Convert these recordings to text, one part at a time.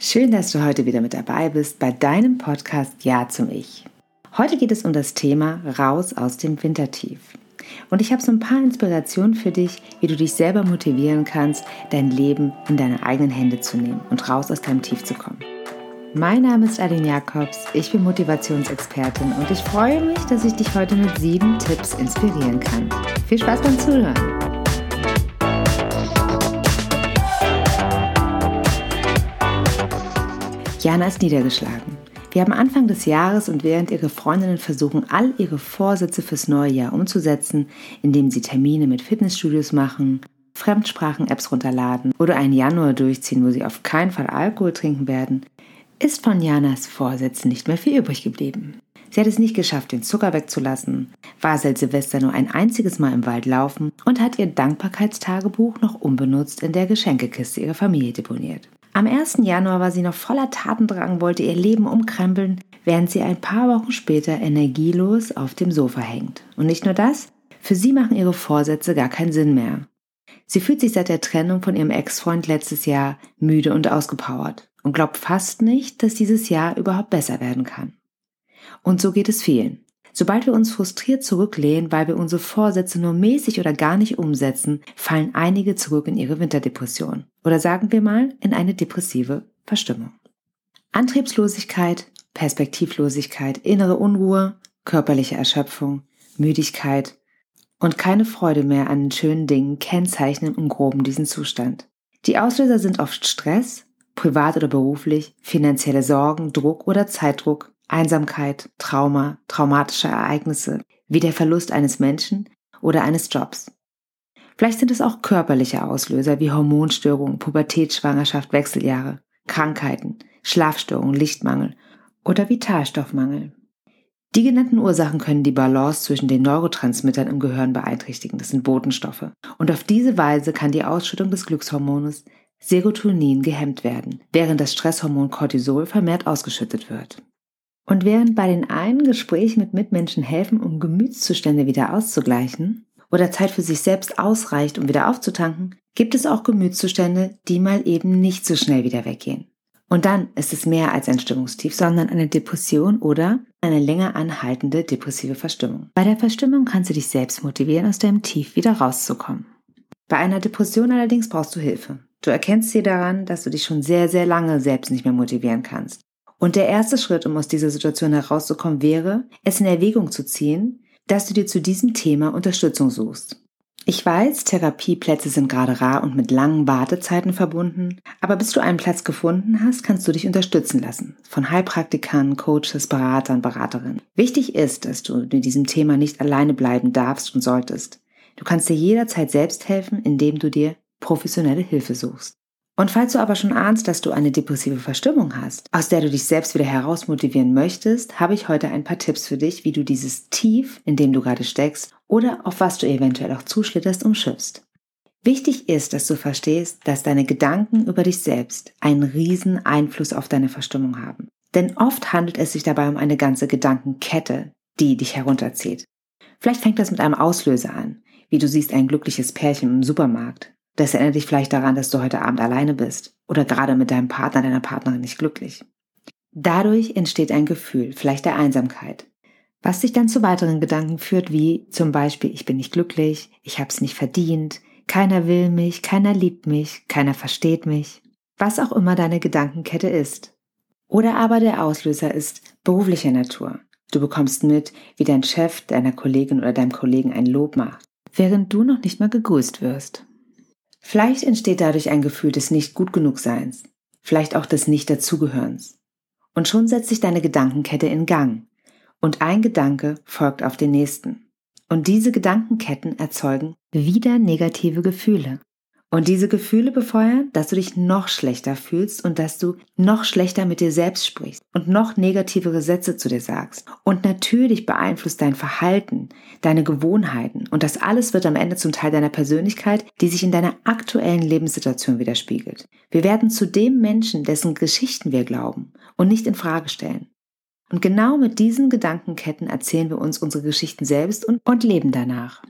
Schön, dass du heute wieder mit dabei bist bei deinem Podcast Ja zum Ich. Heute geht es um das Thema Raus aus dem Wintertief. Und ich habe so ein paar Inspirationen für dich, wie du dich selber motivieren kannst, dein Leben in deine eigenen Hände zu nehmen und raus aus deinem Tief zu kommen. Mein Name ist Aline Jacobs, ich bin Motivationsexpertin und ich freue mich, dass ich dich heute mit sieben Tipps inspirieren kann. Viel Spaß beim Zuhören! Jana ist niedergeschlagen. Wir haben Anfang des Jahres und während ihre Freundinnen versuchen, all ihre Vorsätze fürs neue Jahr umzusetzen, indem sie Termine mit Fitnessstudios machen, Fremdsprachen-Apps runterladen oder einen Januar durchziehen, wo sie auf keinen Fall Alkohol trinken werden, ist von Janas Vorsätzen nicht mehr viel übrig geblieben. Sie hat es nicht geschafft, den Zucker wegzulassen, war seit Silvester nur ein einziges Mal im Wald laufen und hat ihr Dankbarkeitstagebuch noch unbenutzt in der Geschenkekiste ihrer Familie deponiert. Am 1. Januar war sie noch voller Tatendrang, wollte ihr Leben umkrempeln, während sie ein paar Wochen später energielos auf dem Sofa hängt. Und nicht nur das, für sie machen ihre Vorsätze gar keinen Sinn mehr. Sie fühlt sich seit der Trennung von ihrem Ex-Freund letztes Jahr müde und ausgepowert und glaubt fast nicht, dass dieses Jahr überhaupt besser werden kann. Und so geht es vielen. Sobald wir uns frustriert zurücklehnen, weil wir unsere Vorsätze nur mäßig oder gar nicht umsetzen, fallen einige zurück in ihre Winterdepression. Oder sagen wir mal in eine depressive Verstimmung. Antriebslosigkeit, Perspektivlosigkeit, innere Unruhe, körperliche Erschöpfung, Müdigkeit und keine Freude mehr an den schönen Dingen kennzeichnen im groben diesen Zustand. Die Auslöser sind oft Stress, privat oder beruflich, finanzielle Sorgen, Druck oder Zeitdruck, Einsamkeit, Trauma, traumatische Ereignisse, wie der Verlust eines Menschen oder eines Jobs. Vielleicht sind es auch körperliche Auslöser wie Hormonstörungen, Pubertät, Schwangerschaft, Wechseljahre, Krankheiten, Schlafstörungen, Lichtmangel oder Vitalstoffmangel. Die genannten Ursachen können die Balance zwischen den Neurotransmittern im Gehirn beeinträchtigen, das sind Botenstoffe. Und auf diese Weise kann die Ausschüttung des Glückshormones Serotonin gehemmt werden, während das Stresshormon Cortisol vermehrt ausgeschüttet wird. Und während bei den einen Gespräche mit Mitmenschen helfen, um Gemütszustände wieder auszugleichen oder Zeit für sich selbst ausreicht, um wieder aufzutanken, gibt es auch Gemütszustände, die mal eben nicht so schnell wieder weggehen. Und dann ist es mehr als ein Stimmungstief, sondern eine Depression oder eine länger anhaltende depressive Verstimmung. Bei der Verstimmung kannst du dich selbst motivieren, aus deinem Tief wieder rauszukommen. Bei einer Depression allerdings brauchst du Hilfe. Du erkennst sie daran, dass du dich schon sehr, sehr lange selbst nicht mehr motivieren kannst. Und der erste Schritt, um aus dieser Situation herauszukommen, wäre, es in Erwägung zu ziehen, dass du dir zu diesem Thema Unterstützung suchst. Ich weiß, Therapieplätze sind gerade rar und mit langen Wartezeiten verbunden, aber bis du einen Platz gefunden hast, kannst du dich unterstützen lassen. Von Heilpraktikern, Coaches, Beratern, Beraterinnen. Wichtig ist, dass du in diesem Thema nicht alleine bleiben darfst und solltest. Du kannst dir jederzeit selbst helfen, indem du dir professionelle Hilfe suchst. Und falls du aber schon ahnst, dass du eine depressive Verstimmung hast, aus der du dich selbst wieder herausmotivieren möchtest, habe ich heute ein paar Tipps für dich, wie du dieses Tief, in dem du gerade steckst, oder auf was du eventuell auch zuschlitterst, umschiffst. Wichtig ist, dass du verstehst, dass deine Gedanken über dich selbst einen riesen Einfluss auf deine Verstimmung haben. Denn oft handelt es sich dabei um eine ganze Gedankenkette, die dich herunterzieht. Vielleicht fängt das mit einem Auslöser an, wie du siehst ein glückliches Pärchen im Supermarkt, das erinnert dich vielleicht daran, dass du heute Abend alleine bist oder gerade mit deinem Partner, deiner Partnerin nicht glücklich. Dadurch entsteht ein Gefühl, vielleicht der Einsamkeit, was dich dann zu weiteren Gedanken führt, wie zum Beispiel, ich bin nicht glücklich, ich habe es nicht verdient, keiner will mich, keiner liebt mich, keiner versteht mich, was auch immer deine Gedankenkette ist. Oder aber der Auslöser ist beruflicher Natur. Du bekommst mit, wie dein Chef deiner Kollegin oder deinem Kollegen ein Lob macht, während du noch nicht mal gegrüßt wirst. Vielleicht entsteht dadurch ein Gefühl des nicht gut genug Seins, vielleicht auch des nicht dazugehörens. Und schon setzt sich deine Gedankenkette in Gang. Und ein Gedanke folgt auf den nächsten. Und diese Gedankenketten erzeugen wieder negative Gefühle. Und diese Gefühle befeuern, dass du dich noch schlechter fühlst und dass du noch schlechter mit dir selbst sprichst und noch negativere Sätze zu dir sagst. Und natürlich beeinflusst dein Verhalten, deine Gewohnheiten und das alles wird am Ende zum Teil deiner Persönlichkeit, die sich in deiner aktuellen Lebenssituation widerspiegelt. Wir werden zu dem Menschen, dessen Geschichten wir glauben und nicht in Frage stellen. Und genau mit diesen Gedankenketten erzählen wir uns unsere Geschichten selbst und, und leben danach.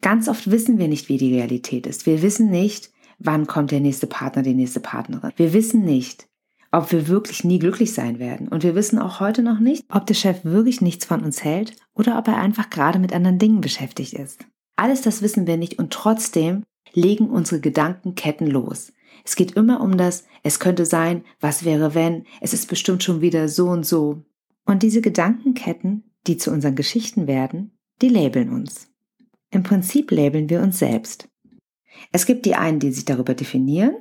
Ganz oft wissen wir nicht, wie die Realität ist. Wir wissen nicht, wann kommt der nächste Partner, die nächste Partnerin. Wir wissen nicht, ob wir wirklich nie glücklich sein werden. Und wir wissen auch heute noch nicht, ob der Chef wirklich nichts von uns hält oder ob er einfach gerade mit anderen Dingen beschäftigt ist. Alles das wissen wir nicht und trotzdem legen unsere Gedankenketten los. Es geht immer um das, es könnte sein, was wäre wenn, es ist bestimmt schon wieder so und so. Und diese Gedankenketten, die zu unseren Geschichten werden, die labeln uns. Im Prinzip labeln wir uns selbst. Es gibt die einen, die sich darüber definieren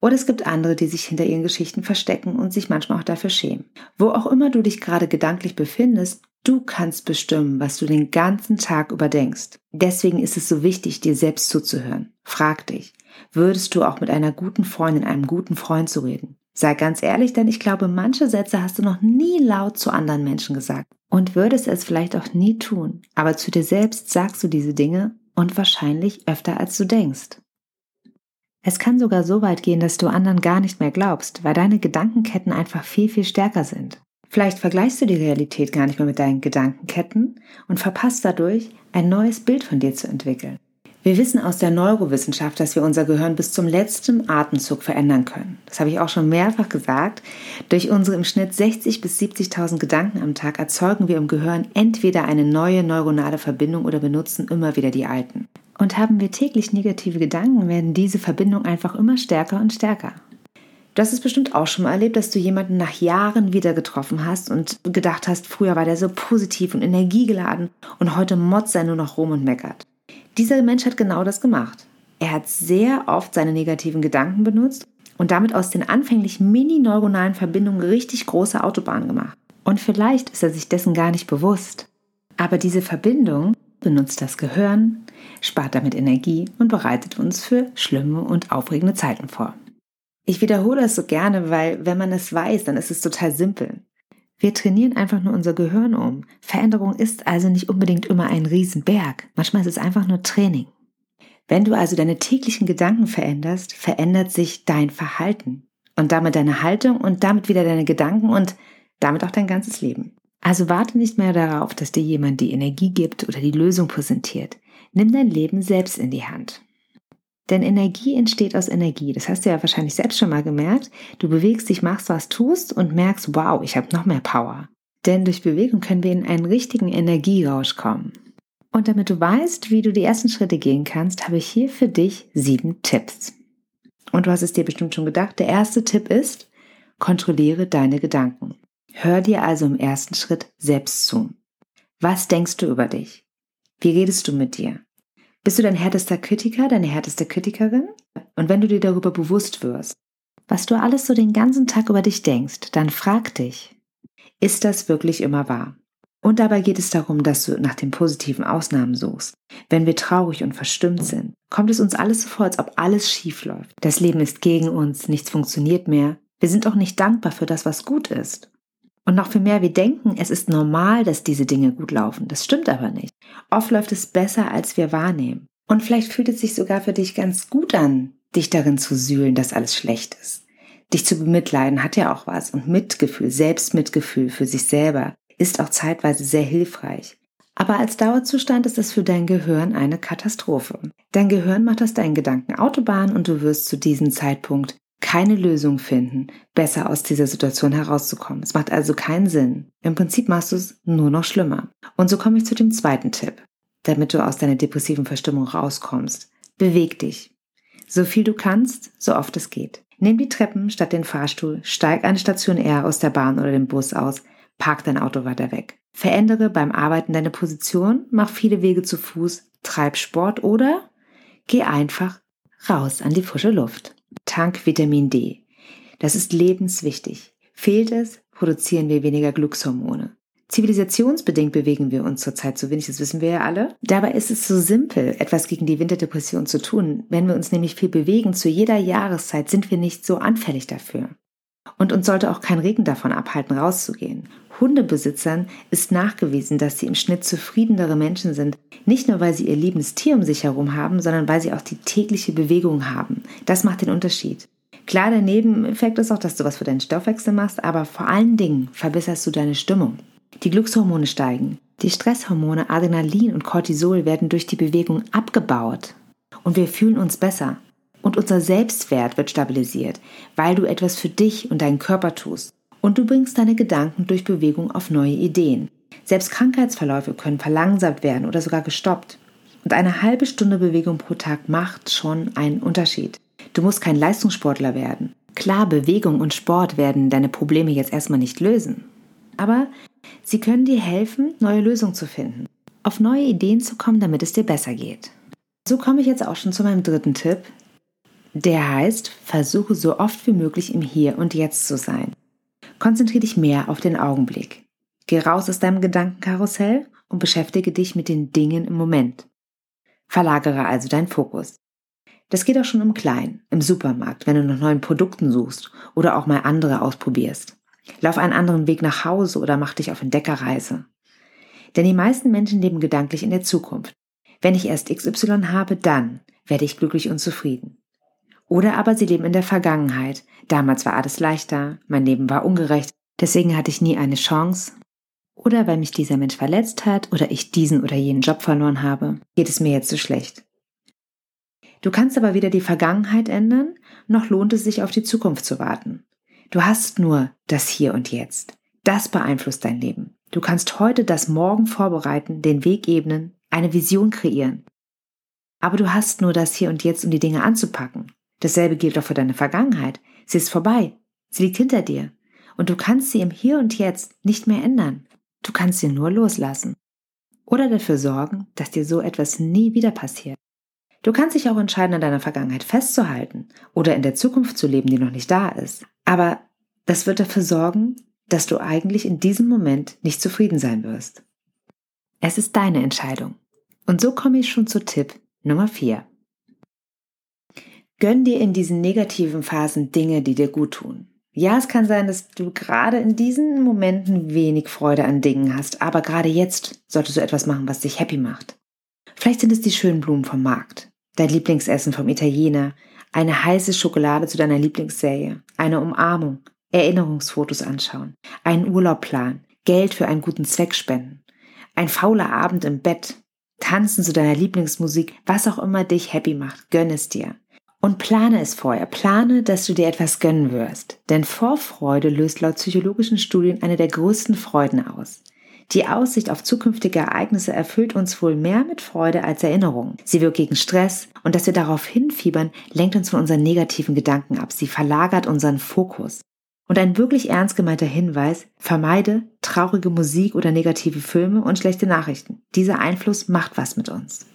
oder es gibt andere, die sich hinter ihren Geschichten verstecken und sich manchmal auch dafür schämen. Wo auch immer du dich gerade gedanklich befindest, du kannst bestimmen, was du den ganzen Tag überdenkst. Deswegen ist es so wichtig, dir selbst zuzuhören. Frag dich, würdest du auch mit einer guten Freundin, einem guten Freund zu reden? Sei ganz ehrlich, denn ich glaube, manche Sätze hast du noch nie laut zu anderen Menschen gesagt und würdest es vielleicht auch nie tun. Aber zu dir selbst sagst du diese Dinge und wahrscheinlich öfter als du denkst. Es kann sogar so weit gehen, dass du anderen gar nicht mehr glaubst, weil deine Gedankenketten einfach viel, viel stärker sind. Vielleicht vergleichst du die Realität gar nicht mehr mit deinen Gedankenketten und verpasst dadurch, ein neues Bild von dir zu entwickeln. Wir wissen aus der Neurowissenschaft, dass wir unser Gehirn bis zum letzten Atemzug verändern können. Das habe ich auch schon mehrfach gesagt. Durch unsere im Schnitt 60 bis 70.000 Gedanken am Tag erzeugen wir im Gehirn entweder eine neue neuronale Verbindung oder benutzen immer wieder die alten. Und haben wir täglich negative Gedanken, werden diese Verbindungen einfach immer stärker und stärker. Du hast es bestimmt auch schon mal erlebt, dass du jemanden nach Jahren wieder getroffen hast und gedacht hast, früher war der so positiv und energiegeladen und heute motzt er nur noch rum und meckert. Dieser Mensch hat genau das gemacht. Er hat sehr oft seine negativen Gedanken benutzt und damit aus den anfänglich mini-neuronalen Verbindungen richtig große Autobahnen gemacht. Und vielleicht ist er sich dessen gar nicht bewusst. Aber diese Verbindung benutzt das Gehirn, spart damit Energie und bereitet uns für schlimme und aufregende Zeiten vor. Ich wiederhole es so gerne, weil wenn man es weiß, dann ist es total simpel. Wir trainieren einfach nur unser Gehirn um. Veränderung ist also nicht unbedingt immer ein Riesenberg. Manchmal ist es einfach nur Training. Wenn du also deine täglichen Gedanken veränderst, verändert sich dein Verhalten und damit deine Haltung und damit wieder deine Gedanken und damit auch dein ganzes Leben. Also warte nicht mehr darauf, dass dir jemand die Energie gibt oder die Lösung präsentiert. Nimm dein Leben selbst in die Hand. Denn Energie entsteht aus Energie. Das hast du ja wahrscheinlich selbst schon mal gemerkt. Du bewegst dich, machst was, tust und merkst, wow, ich habe noch mehr Power. Denn durch Bewegung können wir in einen richtigen Energierausch kommen. Und damit du weißt, wie du die ersten Schritte gehen kannst, habe ich hier für dich sieben Tipps. Und du hast es dir bestimmt schon gedacht. Der erste Tipp ist, kontrolliere deine Gedanken. Hör dir also im ersten Schritt selbst zu. Was denkst du über dich? Wie redest du mit dir? Bist du dein härtester Kritiker, deine härteste Kritikerin? Und wenn du dir darüber bewusst wirst, was du alles so den ganzen Tag über dich denkst, dann frag dich, ist das wirklich immer wahr? Und dabei geht es darum, dass du nach den positiven Ausnahmen suchst. Wenn wir traurig und verstimmt sind, kommt es uns alles so vor, als ob alles schief läuft. Das Leben ist gegen uns, nichts funktioniert mehr. Wir sind auch nicht dankbar für das, was gut ist. Und noch viel mehr, wir denken, es ist normal, dass diese Dinge gut laufen. Das stimmt aber nicht. Oft läuft es besser, als wir wahrnehmen. Und vielleicht fühlt es sich sogar für dich ganz gut an, dich darin zu sühlen, dass alles schlecht ist. Dich zu bemitleiden hat ja auch was. Und Mitgefühl, Selbstmitgefühl für sich selber ist auch zeitweise sehr hilfreich. Aber als Dauerzustand ist es für dein Gehirn eine Katastrophe. Dein Gehirn macht aus deinen Gedanken Autobahn und du wirst zu diesem Zeitpunkt keine Lösung finden, besser aus dieser Situation herauszukommen. Es macht also keinen Sinn. Im Prinzip machst du es nur noch schlimmer. Und so komme ich zu dem zweiten Tipp, damit du aus deiner depressiven Verstimmung rauskommst. Beweg dich. So viel du kannst, so oft es geht. Nimm die Treppen statt den Fahrstuhl, steig eine Station eher aus der Bahn oder dem Bus aus, park dein Auto weiter weg. Verändere beim Arbeiten deine Position, mach viele Wege zu Fuß, treib Sport oder geh einfach raus an die frische Luft. Tank Vitamin D. Das ist lebenswichtig. Fehlt es, produzieren wir weniger Glückshormone. Zivilisationsbedingt bewegen wir uns zurzeit zu wenig, das wissen wir ja alle. Dabei ist es so simpel, etwas gegen die Winterdepression zu tun. Wenn wir uns nämlich viel bewegen, zu jeder Jahreszeit sind wir nicht so anfällig dafür. Und uns sollte auch kein Regen davon abhalten, rauszugehen. Hundebesitzern ist nachgewiesen, dass sie im Schnitt zufriedenere Menschen sind. Nicht nur, weil sie ihr liebendes Tier um sich herum haben, sondern weil sie auch die tägliche Bewegung haben. Das macht den Unterschied. Klar, der Nebeneffekt ist auch, dass du was für deinen Stoffwechsel machst, aber vor allen Dingen verbesserst du deine Stimmung. Die Glückshormone steigen. Die Stresshormone Adrenalin und Cortisol werden durch die Bewegung abgebaut. Und wir fühlen uns besser. Und unser Selbstwert wird stabilisiert, weil du etwas für dich und deinen Körper tust. Und du bringst deine Gedanken durch Bewegung auf neue Ideen. Selbst Krankheitsverläufe können verlangsamt werden oder sogar gestoppt. Und eine halbe Stunde Bewegung pro Tag macht schon einen Unterschied. Du musst kein Leistungssportler werden. Klar, Bewegung und Sport werden deine Probleme jetzt erstmal nicht lösen. Aber sie können dir helfen, neue Lösungen zu finden, auf neue Ideen zu kommen, damit es dir besser geht. So komme ich jetzt auch schon zu meinem dritten Tipp. Der heißt, versuche so oft wie möglich im Hier und Jetzt zu sein. Konzentriere dich mehr auf den Augenblick. Geh raus aus deinem Gedankenkarussell und beschäftige dich mit den Dingen im Moment. Verlagere also deinen Fokus. Das geht auch schon im Kleinen, im Supermarkt, wenn du nach neuen Produkten suchst oder auch mal andere ausprobierst. Lauf einen anderen Weg nach Hause oder mach dich auf Entdeckerreise. Denn die meisten Menschen leben gedanklich in der Zukunft. Wenn ich erst XY habe, dann werde ich glücklich und zufrieden. Oder aber sie leben in der Vergangenheit. Damals war alles leichter, mein Leben war ungerecht, deswegen hatte ich nie eine Chance. Oder weil mich dieser Mensch verletzt hat oder ich diesen oder jenen Job verloren habe, geht es mir jetzt so schlecht. Du kannst aber weder die Vergangenheit ändern, noch lohnt es sich auf die Zukunft zu warten. Du hast nur das Hier und Jetzt. Das beeinflusst dein Leben. Du kannst heute das Morgen vorbereiten, den Weg ebnen, eine Vision kreieren. Aber du hast nur das Hier und Jetzt, um die Dinge anzupacken. Dasselbe gilt auch für deine Vergangenheit. Sie ist vorbei. Sie liegt hinter dir. Und du kannst sie im Hier und Jetzt nicht mehr ändern. Du kannst sie nur loslassen. Oder dafür sorgen, dass dir so etwas nie wieder passiert. Du kannst dich auch entscheiden, an deiner Vergangenheit festzuhalten oder in der Zukunft zu leben, die noch nicht da ist. Aber das wird dafür sorgen, dass du eigentlich in diesem Moment nicht zufrieden sein wirst. Es ist deine Entscheidung. Und so komme ich schon zu Tipp Nummer 4. Gönn dir in diesen negativen Phasen Dinge, die dir gut tun. Ja, es kann sein, dass du gerade in diesen Momenten wenig Freude an Dingen hast, aber gerade jetzt solltest du etwas machen, was dich happy macht. Vielleicht sind es die schönen Blumen vom Markt dein Lieblingsessen vom Italiener, eine heiße Schokolade zu deiner Lieblingsserie, eine Umarmung, Erinnerungsfotos anschauen, einen Urlaub planen, Geld für einen guten Zweck spenden, ein fauler Abend im Bett, tanzen zu deiner Lieblingsmusik, was auch immer dich happy macht, gönn es dir. Und plane es vorher. Plane, dass du dir etwas gönnen wirst. Denn Vorfreude löst laut psychologischen Studien eine der größten Freuden aus. Die Aussicht auf zukünftige Ereignisse erfüllt uns wohl mehr mit Freude als Erinnerung. Sie wirkt gegen Stress und dass wir darauf hinfiebern, lenkt uns von unseren negativen Gedanken ab. Sie verlagert unseren Fokus. Und ein wirklich ernst gemeinter Hinweis, vermeide traurige Musik oder negative Filme und schlechte Nachrichten. Dieser Einfluss macht was mit uns.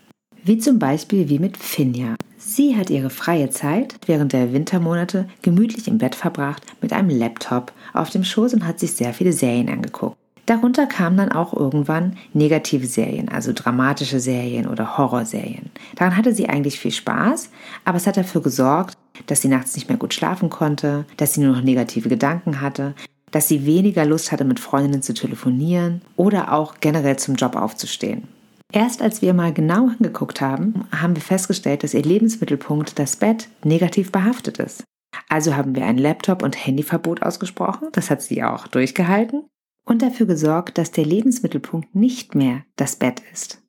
Wie zum Beispiel wie mit Finja. Sie hat ihre freie Zeit während der Wintermonate gemütlich im Bett verbracht mit einem Laptop auf dem Schoß und hat sich sehr viele Serien angeguckt. Darunter kamen dann auch irgendwann negative Serien, also dramatische Serien oder Horrorserien. Daran hatte sie eigentlich viel Spaß, aber es hat dafür gesorgt, dass sie nachts nicht mehr gut schlafen konnte, dass sie nur noch negative Gedanken hatte, dass sie weniger Lust hatte, mit Freundinnen zu telefonieren oder auch generell zum Job aufzustehen. Erst als wir mal genau hingeguckt haben, haben wir festgestellt, dass ihr Lebensmittelpunkt, das Bett, negativ behaftet ist. Also haben wir ein Laptop- und Handyverbot ausgesprochen, das hat sie auch durchgehalten und dafür gesorgt, dass der Lebensmittelpunkt nicht mehr das Bett ist.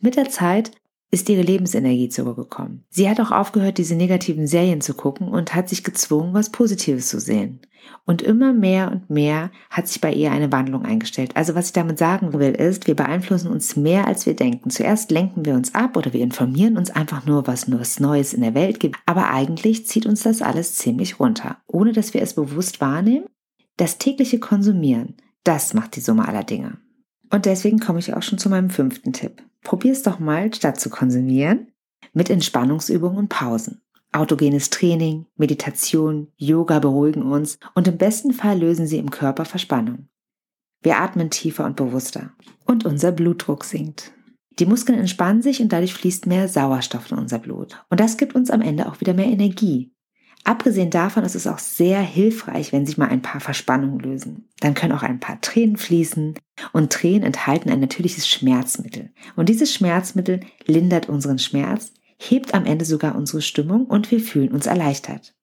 Mit der Zeit ist ihre Lebensenergie zurückgekommen. Sie hat auch aufgehört, diese negativen Serien zu gucken und hat sich gezwungen, was Positives zu sehen. Und immer mehr und mehr hat sich bei ihr eine Wandlung eingestellt. Also was ich damit sagen will, ist, wir beeinflussen uns mehr, als wir denken. Zuerst lenken wir uns ab oder wir informieren uns einfach nur, was nur was Neues in der Welt gibt. Aber eigentlich zieht uns das alles ziemlich runter, ohne dass wir es bewusst wahrnehmen. Das tägliche Konsumieren das macht die Summe aller Dinge. Und deswegen komme ich auch schon zu meinem fünften Tipp. Probier es doch mal, statt zu konsumieren, mit Entspannungsübungen und Pausen. Autogenes Training, Meditation, Yoga beruhigen uns und im besten Fall lösen sie im Körper Verspannung. Wir atmen tiefer und bewusster und unser Blutdruck sinkt. Die Muskeln entspannen sich und dadurch fließt mehr Sauerstoff in unser Blut. Und das gibt uns am Ende auch wieder mehr Energie. Abgesehen davon ist es auch sehr hilfreich, wenn sich mal ein paar Verspannungen lösen. Dann können auch ein paar Tränen fließen und Tränen enthalten ein natürliches Schmerzmittel. Und dieses Schmerzmittel lindert unseren Schmerz, hebt am Ende sogar unsere Stimmung und wir fühlen uns erleichtert.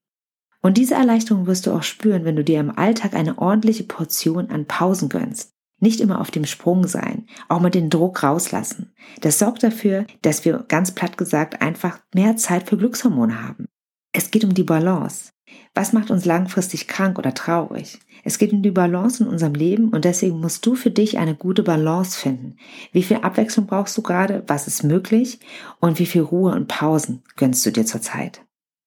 Und diese Erleichterung wirst du auch spüren, wenn du dir im Alltag eine ordentliche Portion an Pausen gönnst. Nicht immer auf dem Sprung sein, auch mal den Druck rauslassen. Das sorgt dafür, dass wir ganz platt gesagt einfach mehr Zeit für Glückshormone haben. Es geht um die Balance. Was macht uns langfristig krank oder traurig? Es geht um die Balance in unserem Leben und deswegen musst du für dich eine gute Balance finden. Wie viel Abwechslung brauchst du gerade? Was ist möglich? Und wie viel Ruhe und Pausen gönnst du dir zurzeit?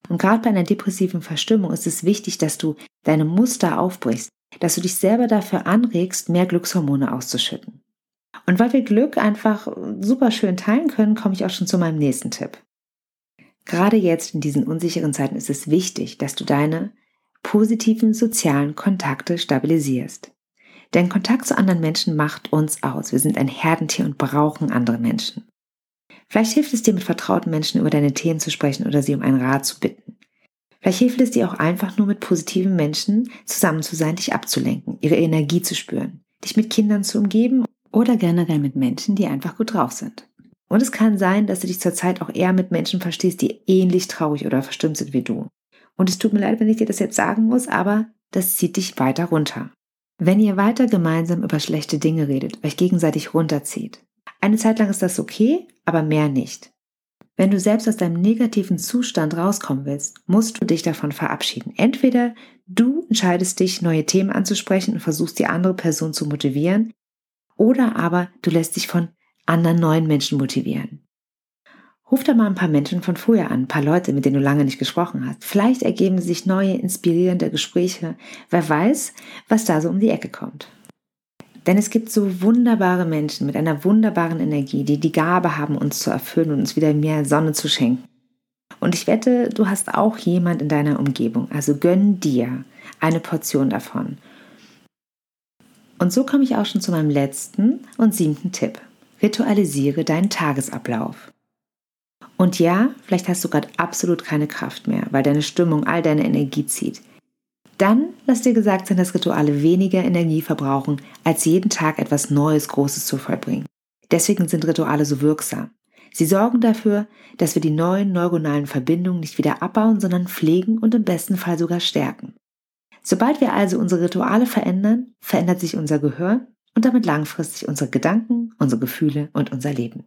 Und gerade bei einer depressiven Verstimmung ist es wichtig, dass du deine Muster aufbrichst, dass du dich selber dafür anregst, mehr Glückshormone auszuschütten. Und weil wir Glück einfach super schön teilen können, komme ich auch schon zu meinem nächsten Tipp. Gerade jetzt in diesen unsicheren Zeiten ist es wichtig, dass du deine positiven sozialen Kontakte stabilisierst. Denn Kontakt zu anderen Menschen macht uns aus. Wir sind ein Herdentier und brauchen andere Menschen. Vielleicht hilft es dir, mit vertrauten Menschen über deine Themen zu sprechen oder sie um einen Rat zu bitten. Vielleicht hilft es dir auch einfach nur mit positiven Menschen zusammen zu sein, dich abzulenken, ihre Energie zu spüren, dich mit Kindern zu umgeben oder generell mit Menschen, die einfach gut drauf sind. Und es kann sein, dass du dich zurzeit auch eher mit Menschen verstehst, die ähnlich traurig oder verstimmt sind wie du. Und es tut mir leid, wenn ich dir das jetzt sagen muss, aber das zieht dich weiter runter. Wenn ihr weiter gemeinsam über schlechte Dinge redet, euch gegenseitig runterzieht. Eine Zeit lang ist das okay, aber mehr nicht. Wenn du selbst aus deinem negativen Zustand rauskommen willst, musst du dich davon verabschieden. Entweder du entscheidest dich, neue Themen anzusprechen und versuchst die andere Person zu motivieren, oder aber du lässt dich von anderen neuen Menschen motivieren. Ruf da mal ein paar Menschen von früher an, ein paar Leute, mit denen du lange nicht gesprochen hast. Vielleicht ergeben sich neue, inspirierende Gespräche. Wer weiß, was da so um die Ecke kommt. Denn es gibt so wunderbare Menschen mit einer wunderbaren Energie, die die Gabe haben, uns zu erfüllen und uns wieder mehr Sonne zu schenken. Und ich wette, du hast auch jemand in deiner Umgebung. Also gönn dir eine Portion davon. Und so komme ich auch schon zu meinem letzten und siebten Tipp. Ritualisiere deinen Tagesablauf. Und ja, vielleicht hast du gerade absolut keine Kraft mehr, weil deine Stimmung all deine Energie zieht. Dann lass dir gesagt sein, dass Rituale weniger Energie verbrauchen, als jeden Tag etwas Neues, Großes zu vollbringen. Deswegen sind Rituale so wirksam. Sie sorgen dafür, dass wir die neuen neuronalen Verbindungen nicht wieder abbauen, sondern pflegen und im besten Fall sogar stärken. Sobald wir also unsere Rituale verändern, verändert sich unser Gehör und damit langfristig unsere Gedanken, unsere Gefühle und unser Leben.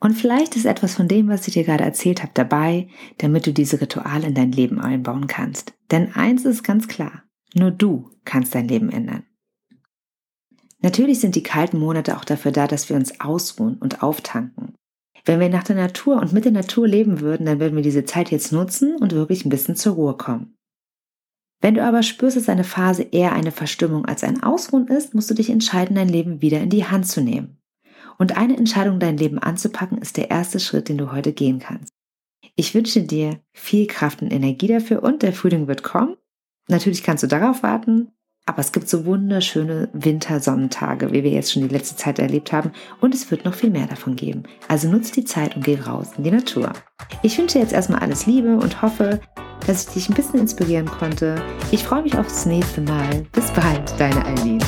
Und vielleicht ist etwas von dem, was ich dir gerade erzählt habe, dabei, damit du diese Rituale in dein Leben einbauen kannst. Denn eins ist ganz klar, nur du kannst dein Leben ändern. Natürlich sind die kalten Monate auch dafür da, dass wir uns ausruhen und auftanken. Wenn wir nach der Natur und mit der Natur leben würden, dann würden wir diese Zeit jetzt nutzen und wirklich ein bisschen zur Ruhe kommen. Wenn du aber spürst, dass eine Phase eher eine Verstimmung als ein Ausruhen ist, musst du dich entscheiden, dein Leben wieder in die Hand zu nehmen. Und eine Entscheidung, dein Leben anzupacken, ist der erste Schritt, den du heute gehen kannst. Ich wünsche dir viel Kraft und Energie dafür und der Frühling wird kommen. Natürlich kannst du darauf warten, aber es gibt so wunderschöne Wintersonnentage, wie wir jetzt schon die letzte Zeit erlebt haben. Und es wird noch viel mehr davon geben. Also nutzt die Zeit und geh raus in die Natur. Ich wünsche dir jetzt erstmal alles Liebe und hoffe, dass ich dich ein bisschen inspirieren konnte. Ich freue mich aufs nächste Mal. Bis bald, deine Eileen.